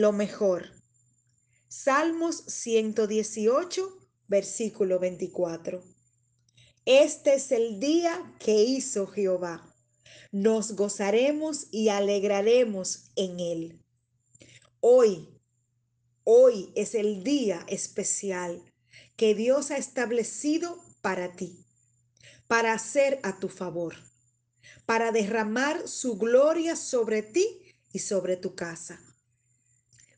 lo mejor. Salmos 118, versículo 24. Este es el día que hizo Jehová. Nos gozaremos y alegraremos en él. Hoy, hoy es el día especial que Dios ha establecido para ti, para hacer a tu favor, para derramar su gloria sobre ti y sobre tu casa.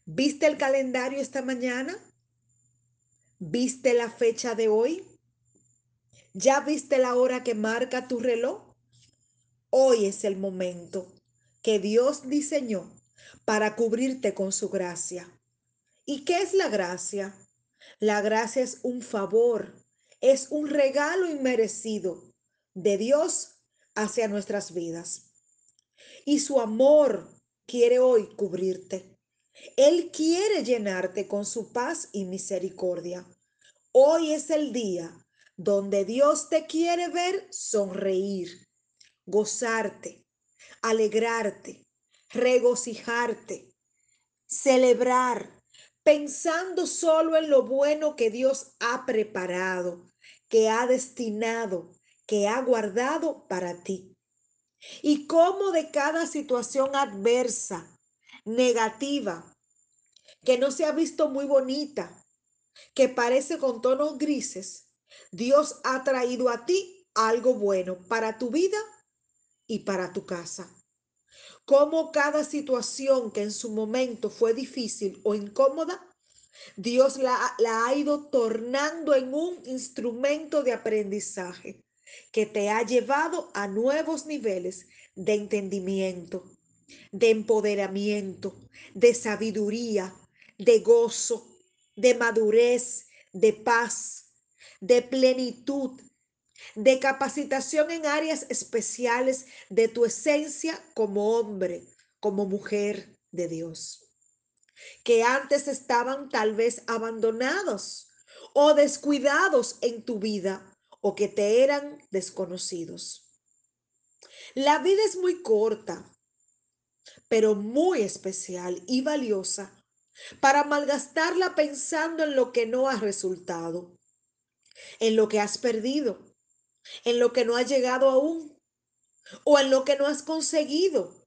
¿Viste el calendario esta mañana? ¿Viste la fecha de hoy? ¿Ya viste la hora que marca tu reloj? Hoy es el momento que Dios diseñó para cubrirte con su gracia. ¿Y qué es la gracia? La gracia es un favor, es un regalo inmerecido de Dios hacia nuestras vidas. Y su amor quiere hoy cubrirte. Él quiere llenarte con su paz y misericordia. Hoy es el día donde Dios te quiere ver sonreír, gozarte, alegrarte, regocijarte, celebrar, pensando solo en lo bueno que Dios ha preparado, que ha destinado, que ha guardado para ti. Y cómo de cada situación adversa, negativa, que no se ha visto muy bonita, que parece con tonos grises, Dios ha traído a ti algo bueno para tu vida y para tu casa. Cómo cada situación que en su momento fue difícil o incómoda, Dios la, ha ido tornando en un instrumento de aprendizaje que te ha llevado a nuevos niveles de entendimiento, de empoderamiento, de sabiduría, de gozo, de madurez, de paz, de plenitud, de capacitación en áreas especiales de tu esencia como hombre, como mujer de Dios, que antes estaban tal vez abandonados o descuidados en tu vida o que te eran desconocidos. La vida es muy corta, pero muy especial y valiosa para malgastarla pensando en lo que no ha resultado, en lo que has perdido, en lo que no has llegado aún, o en lo que no has conseguido,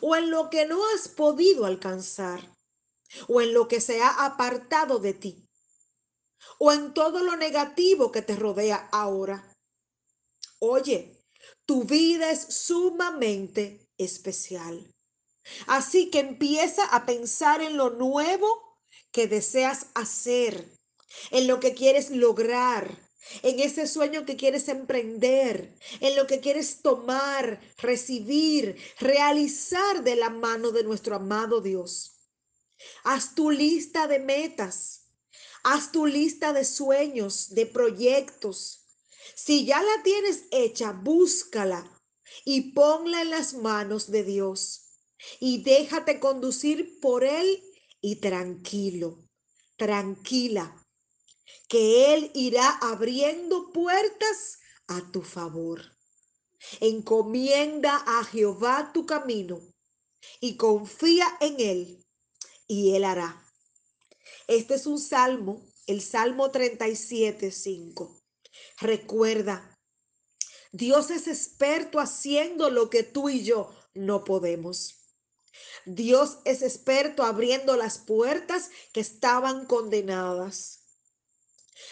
o en lo que no has podido alcanzar, o en lo que se ha apartado de ti, o en todo lo negativo que te rodea ahora. Oye, tu vida es sumamente especial. Así que empieza a pensar en lo nuevo que deseas hacer, en lo que quieres lograr, en ese sueño que quieres emprender, en lo que quieres tomar, recibir, realizar de la mano de nuestro amado Dios. Haz tu lista de metas, haz tu lista de sueños, de proyectos. Si ya la tienes hecha, búscala y ponla en las manos de Dios y déjate conducir por Él y tranquilo, tranquila que Él irá abriendo puertas a tu favor. Encomienda a Jehová tu camino y confía en Él y Él hará. Este es un salmo, el Salmo 37, 5. Recuerda, Dios es experto haciendo lo que tú y yo no podemos. Dios es experto abriendo las puertas que estaban condenadas.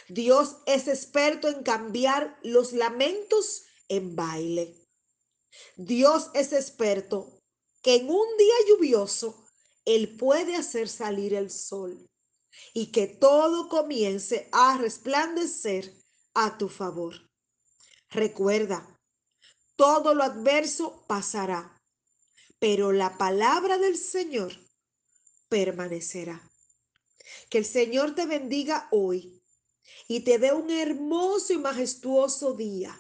Dios es experto en cambiar los lamentos en baile. Dios es experto que en un día lluvioso Él puede hacer salir el sol y que todo comience a resplandecer a tu favor. Recuerda, todo lo adverso pasará, pero la palabra del Señor permanecerá. Que el Señor te bendiga hoy y te dé un hermoso y majestuoso día.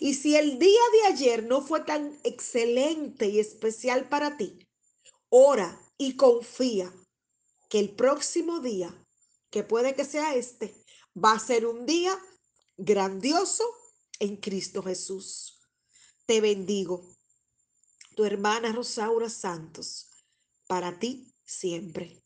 Y si el día de ayer no fue tan excelente y especial para ti, ora y confía que el próximo día, que puede que sea este, va a ser un día grandioso en Cristo Jesús. Te bendigo. Tu hermana Rosaura Santos, para ti siempre.